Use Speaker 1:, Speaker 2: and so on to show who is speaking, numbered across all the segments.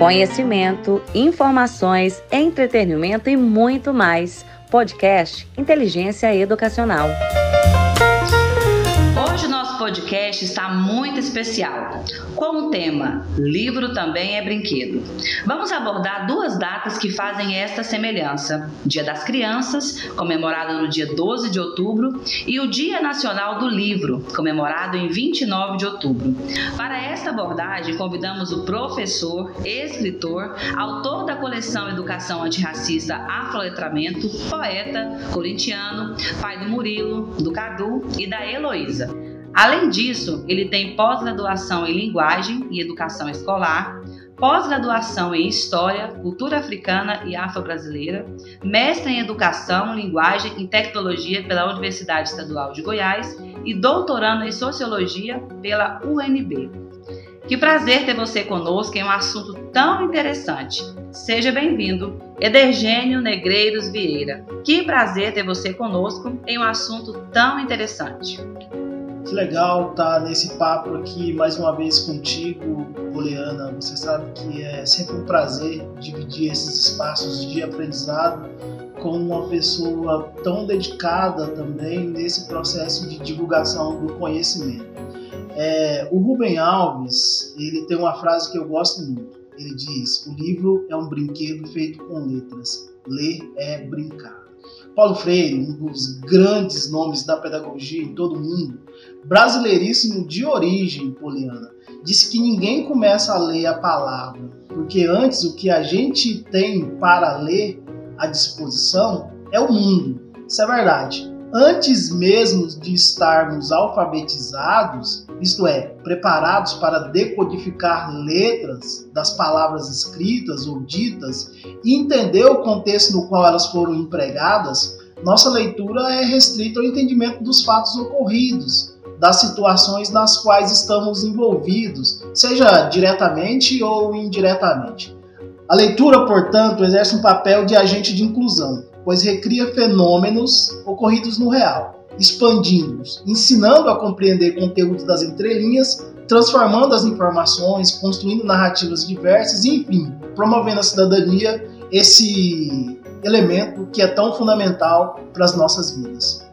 Speaker 1: Conhecimento, informações, entretenimento e muito mais. Podcast Inteligência Educacional podcast está muito especial, com o tema Livro também é brinquedo. Vamos abordar duas datas que fazem esta semelhança: Dia das Crianças, comemorado no dia 12 de outubro, e o Dia Nacional do Livro, comemorado em 29 de outubro. Para esta abordagem, convidamos o professor, escritor, autor da coleção Educação Antirracista Afroletramento, poeta, corintiano, pai do Murilo, do Cadu e da Heloísa. Além disso, ele tem pós-graduação em Linguagem e Educação Escolar, pós-graduação em História, Cultura Africana e Afro-Brasileira, mestre em Educação, Linguagem e Tecnologia pela Universidade Estadual de Goiás e doutorando em Sociologia pela UNB. Que prazer ter você conosco em um assunto tão interessante. Seja bem-vindo, Edergênio Negreiros Vieira. Que prazer ter você conosco em um assunto tão interessante.
Speaker 2: Que legal estar tá nesse papo aqui mais uma vez contigo, Poliana. Você sabe que é sempre um prazer dividir esses espaços de aprendizado com uma pessoa tão dedicada também nesse processo de divulgação do conhecimento. É, o Rubem Alves ele tem uma frase que eu gosto muito. Ele diz: o livro é um brinquedo feito com letras. Ler é brincar. Paulo Freire, um dos grandes nomes da pedagogia em todo o mundo, brasileiríssimo de origem poliana, disse que ninguém começa a ler a palavra, porque antes o que a gente tem para ler à disposição é o mundo. Isso é verdade. Antes mesmo de estarmos alfabetizados, isto é, preparados para decodificar letras das palavras escritas ou ditas e entender o contexto no qual elas foram empregadas, nossa leitura é restrita ao entendimento dos fatos ocorridos, das situações nas quais estamos envolvidos, seja diretamente ou indiretamente. A leitura, portanto, exerce um papel de agente de inclusão, pois recria fenômenos ocorridos no real expandindo-os, ensinando a compreender conteúdos das entrelinhas, transformando as informações, construindo narrativas diversas e, enfim, promovendo a cidadania, esse elemento que é tão fundamental para as nossas vidas.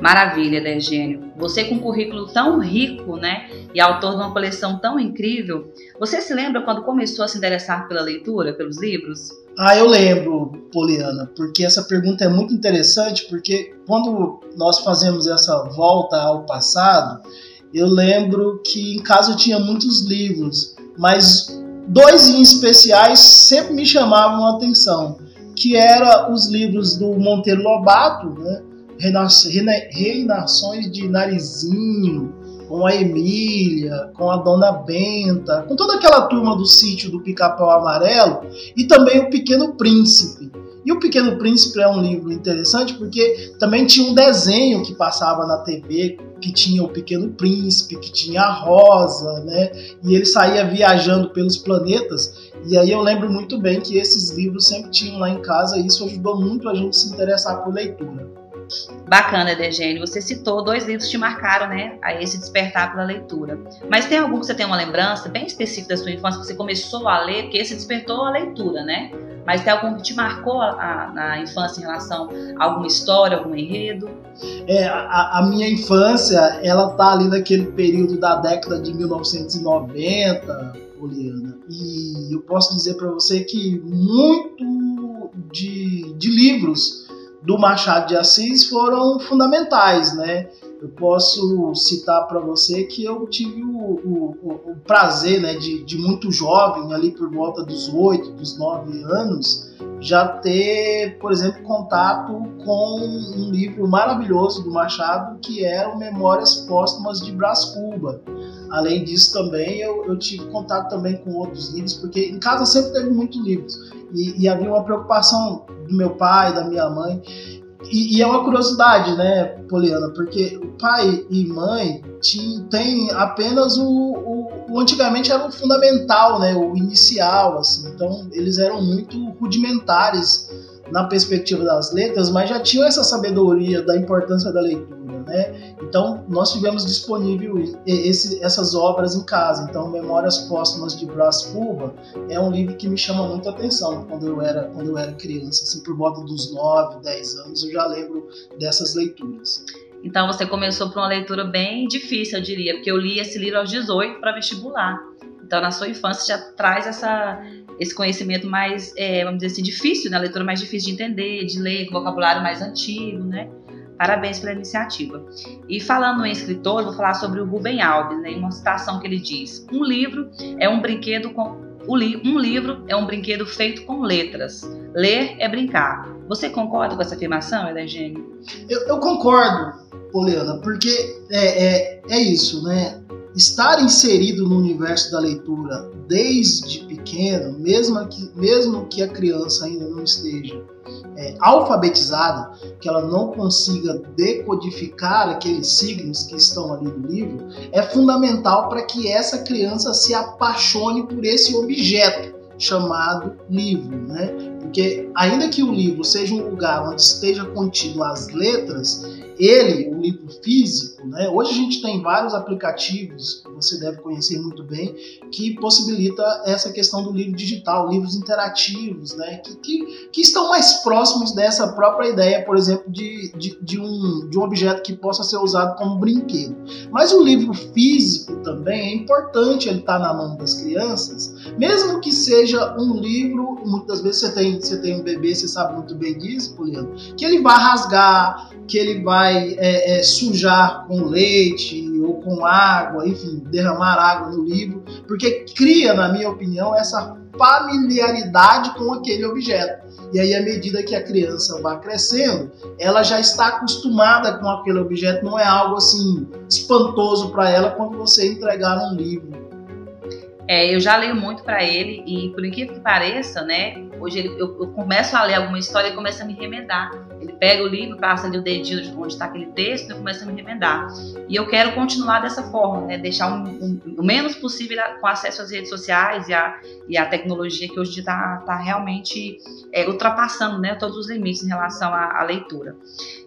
Speaker 1: Maravilha, Dergênio. Você com um currículo tão rico, né, e autor de uma coleção tão incrível, você se lembra quando começou a se interessar pela leitura, pelos livros?
Speaker 2: Ah, eu lembro, Poliana, porque essa pergunta é muito interessante, porque quando nós fazemos essa volta ao passado, eu lembro que em casa eu tinha muitos livros, mas dois em especiais sempre me chamavam a atenção, que eram os livros do Monteiro Lobato, né? Reinações de Narizinho, com a Emília, com a Dona Benta, com toda aquela turma do sítio do Pica-Pau Amarelo e também o Pequeno Príncipe. E o Pequeno Príncipe é um livro interessante porque também tinha um desenho que passava na TV que tinha o Pequeno Príncipe, que tinha a Rosa, né? E ele saía viajando pelos planetas. E aí eu lembro muito bem que esses livros sempre tinham lá em casa e isso ajudou muito a gente se interessar por leitura.
Speaker 1: Bacana, Degênio. Você citou dois livros que te marcaram, né? A esse despertar pela leitura. Mas tem algum que você tem uma lembrança bem específica da sua infância que você começou a ler, porque esse despertou a leitura, né? Mas tem algum que te marcou a, na infância em relação a alguma história, algum enredo?
Speaker 2: É, a, a, minha infância, ela tá ali naquele período da década de 1990, Poliana. E eu posso dizer para você que muito de, de livros do Machado de Assis foram fundamentais, né? Eu posso citar para você que eu tive o, o, o prazer, né, de, de, muito jovem, ali por volta dos oito, dos nove anos, já ter, por exemplo, contato com um livro maravilhoso do Machado que era o Memórias Póstumas de Brás Cuba. Além disso, também eu, eu tive contato também com outros livros, porque em casa sempre teve muitos livros e, e havia uma preocupação do meu pai, da minha mãe. E, e, é uma curiosidade, né, Poliana, porque o pai e mãe têm apenas o, o, o, antigamente era o fundamental, né, o inicial, assim. Então eles eram muito rudimentares na perspectiva das letras, mas já tinham essa sabedoria da importância da leitura, né? Então nós tivemos disponível esse, essas obras em casa. Então Memórias Póstumas de Brás Cuba é um livro que me chama muita atenção quando eu era quando eu era criança, assim por volta dos 9, 10 anos eu já lembro dessas leituras.
Speaker 1: Então você começou por uma leitura bem difícil, eu diria, porque eu li esse livro aos 18 para vestibular. Então na sua infância já traz essa esse conhecimento mais, é, vamos dizer assim, difícil, né? A leitura mais difícil de entender, de ler, com vocabulário mais antigo, né? Parabéns pela iniciativa. E falando em escritor, vou falar sobre o Rubem Alves, né? Uma citação que ele diz: Um livro é um brinquedo com um livro é um brinquedo feito com letras. Ler é brincar. Você concorda com essa afirmação, Edegênio?
Speaker 2: Eu, eu concordo, Poliana, porque é, é, é isso, né? Estar inserido no universo da leitura desde pequeno, mesmo que, mesmo que a criança ainda não esteja é, alfabetizada, que ela não consiga decodificar aqueles signos que estão ali no livro, é fundamental para que essa criança se apaixone por esse objeto chamado livro, né? Porque ainda que o livro seja um lugar onde esteja contido as letras, ele, livro físico, né? Hoje a gente tem vários aplicativos que você deve conhecer muito bem que possibilita essa questão do livro digital, livros interativos, né? Que, que, que estão mais próximos dessa própria ideia, por exemplo, de, de, de, um, de um objeto que possa ser usado como brinquedo. Mas o livro físico também é importante ele estar na mão das crianças, mesmo que seja um livro, muitas vezes você tem, você tem um bebê, você sabe muito bem disso, Poliano, que ele vai rasgar, que ele vai é, é, sujar com leite ou com água, enfim, derramar água no livro, porque cria, na minha opinião, essa familiaridade com aquele objeto. E aí, à medida que a criança vai crescendo, ela já está acostumada com aquele objeto, não é algo assim espantoso para ela quando você entregar um livro
Speaker 1: é, eu já leio muito para ele e, por incrível que pareça, né? Hoje ele, eu, eu, começo a ler alguma história e começa a me remendar. Ele pega o livro, passa ali o dedinho de onde está aquele texto e começa a me remendar. E eu quero continuar dessa forma, né? Deixar um, um, o menos possível com acesso às redes sociais e à e a tecnologia que hoje está tá realmente é, ultrapassando né, todos os limites em relação à, à leitura.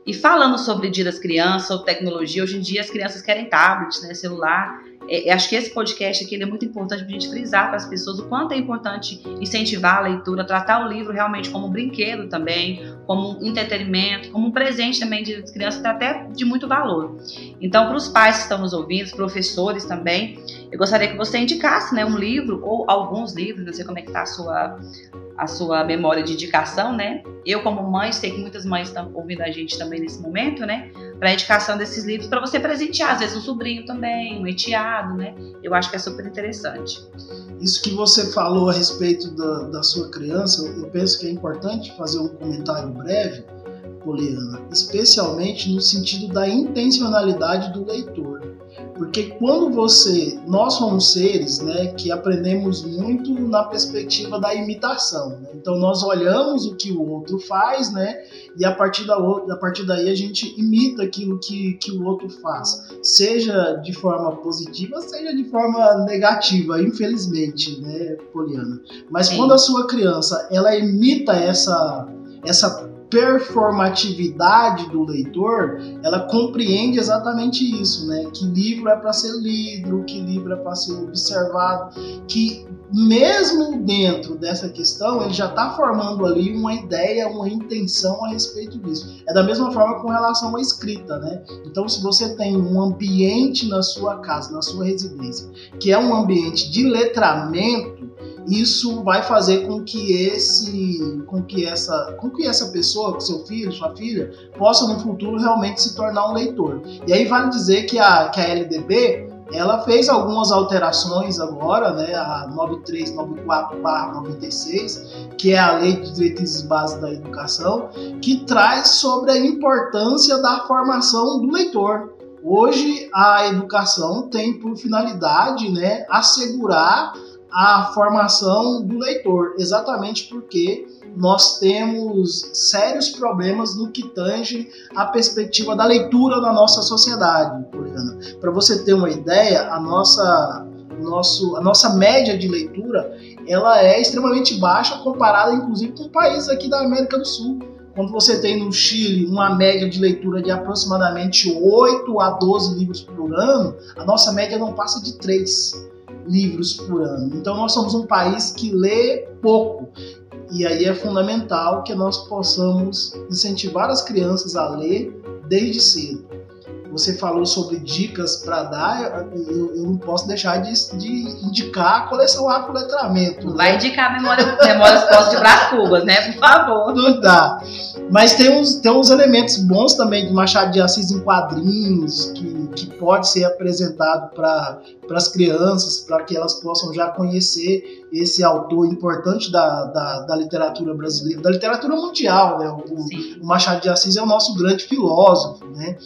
Speaker 1: E falando sobre dia das crianças, ou tecnologia, hoje em dia as crianças querem tablets, né, celular. É, acho que esse podcast aqui é muito importante para a gente frisar para as pessoas o quanto é importante incentivar a leitura, tratar o livro realmente como um brinquedo também, como um entretenimento, como um presente também de crianças, até de muito valor. Então, para os pais que estão nos ouvindo, professores também, eu gostaria que você indicasse né, um livro ou alguns livros, não sei como é que está a sua, a sua memória de indicação, né? Eu, como mãe, sei que muitas mães estão ouvindo a gente também nesse momento, né? Para a indicação desses livros, para você presentear, às vezes um sobrinho também, um enteado, né? Eu acho que é super interessante.
Speaker 2: Isso que você falou a respeito da, da sua criança, eu penso que é importante fazer um comentário breve, Poliana, especialmente no sentido da intencionalidade do leitor. Porque quando você, nós somos seres, né, que aprendemos muito na perspectiva da imitação. Né? Então nós olhamos o que o outro faz, né, e a partir da a partir daí a gente imita aquilo que, que o outro faz, seja de forma positiva, seja de forma negativa, infelizmente, né, Poliana. Mas Sim. quando a sua criança ela imita essa essa performatividade do leitor, ela compreende exatamente isso, né? Que livro é para ser lido, que livro é para ser observado, que mesmo dentro dessa questão, ele já está formando ali uma ideia, uma intenção a respeito disso. É da mesma forma com relação à escrita, né? Então, se você tem um ambiente na sua casa, na sua residência, que é um ambiente de letramento, isso vai fazer com que esse, com que essa, com que essa pessoa, seu filho, sua filha, possa no futuro realmente se tornar um leitor. E aí vale dizer que a, que a LDB ela fez algumas alterações agora, né, a 9394/96, que é a Lei de Diretrizes Básicas da Educação, que traz sobre a importância da formação do leitor. Hoje a educação tem por finalidade, né, assegurar a formação do leitor, exatamente porque nós temos sérios problemas no que tange a perspectiva da leitura na nossa sociedade. Para você ter uma ideia, a nossa, nosso, a nossa média de leitura ela é extremamente baixa comparada, inclusive, com países aqui da América do Sul. quando você tem no Chile uma média de leitura de aproximadamente 8 a 12 livros por ano, a nossa média não passa de 3 livros por ano. Então nós somos um país que lê pouco. E aí é fundamental que nós possamos incentivar as crianças a ler desde cedo você falou sobre dicas para dar, eu, eu, não posso deixar de, de indicar a coleção Afroletramento.
Speaker 1: Né? Vai indicar memória, Memórias de Brás Cubas, né? Por favor.
Speaker 2: Não dá. Mas tem uns, tem uns elementos bons também de Machado de Assis em quadrinhos, que, que pode ser apresentado para as crianças, para que elas possam já conhecer esse autor importante da, da, da literatura brasileira, da literatura mundial. Né? O, o Machado de Assis é o nosso grande filósofo, né?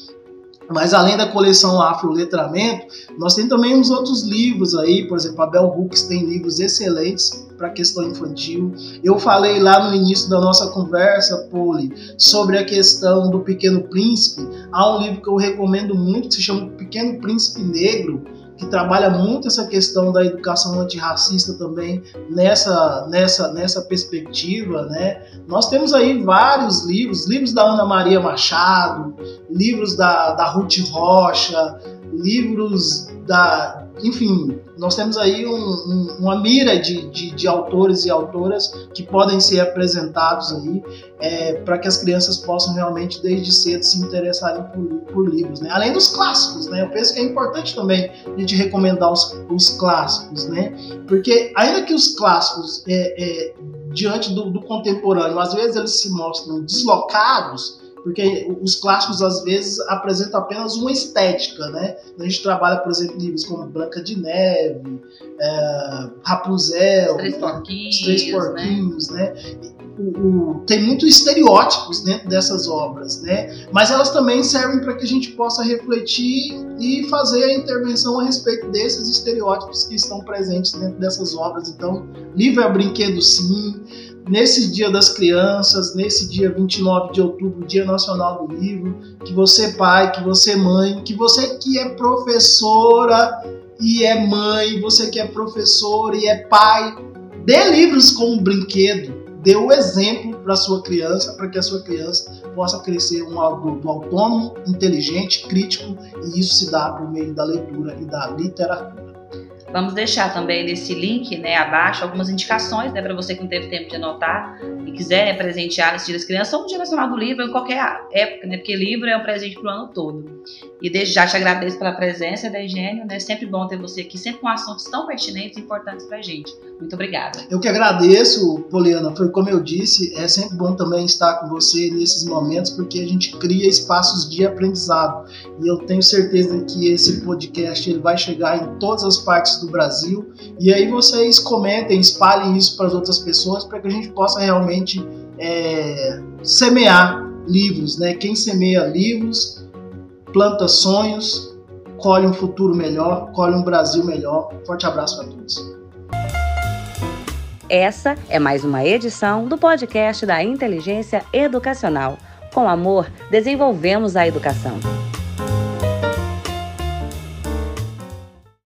Speaker 2: Mas além da coleção Afro Letramento, nós temos também uns outros livros aí, por exemplo, a Bell Hooks tem livros excelentes para questão infantil. Eu falei lá no início da nossa conversa, Poli, sobre a questão do Pequeno Príncipe. Há um livro que eu recomendo muito que se chama Pequeno Príncipe Negro, que trabalha muito essa questão da educação antirracista também nessa, nessa, nessa perspectiva, né? Nós temos aí vários livros, livros da Ana Maria Machado, livros da, da Ruth Rocha, livros da, enfim, nós temos aí um, um, uma mira de, de, de, autores e autoras que podem ser apresentados aí é, para que as crianças possam realmente desde cedo se interessarem por, por livros, né? Além dos clássicos, né? Eu penso que é importante também a gente recomendar os, os clássicos, né? Porque ainda que os clássicos é, é, diante do, do contemporâneo, às vezes eles se mostram deslocados, porque os clássicos às vezes apresentam apenas uma estética, né? A gente trabalha, por exemplo, livros como Branca de Neve, é, Rapunzel,
Speaker 1: Os Três Porquinhos,
Speaker 2: Os Três Porquinhos né? né? O, o, tem muitos estereótipos dentro dessas obras, né? Mas elas também servem para que a gente possa refletir e fazer a intervenção a respeito desses estereótipos que estão presentes dentro dessas obras. Então, livro é brinquedo sim, nesse Dia das Crianças, nesse dia 29 de outubro, Dia Nacional do Livro, que você pai, que você mãe, que você que é professora e é mãe, você que é professor e é pai, dê livros como brinquedo, dê o exemplo para sua criança, para que a sua criança possa crescer um adulto autônomo, inteligente, crítico, e isso se dá por meio da leitura e da literatura.
Speaker 1: Vamos deixar também nesse link né, abaixo algumas indicações né, para você que não teve tempo de anotar e quiser né, presentear esse Dia das Crianças ou no Dia Nacional do Livro em qualquer época, né, porque livro é um presente para o ano todo. E desde já te agradeço pela presença, da Eugênio, né, sempre bom ter você aqui, sempre com assuntos tão pertinentes e importantes para a gente. Muito obrigada.
Speaker 2: Eu que agradeço, Poliana, foi como eu disse, é sempre bom também estar com você nesses momentos porque a gente cria espaços de aprendizado e eu tenho certeza que esse podcast ele vai chegar em todas as partes do Brasil. E aí vocês comentem, espalhem isso para as outras pessoas para que a gente possa realmente é, semear livros, né? Quem semeia livros, planta sonhos, colhe um futuro melhor, colhe um Brasil melhor. Forte abraço para todos.
Speaker 1: Essa é mais uma edição do podcast da Inteligência Educacional. Com amor, desenvolvemos a educação.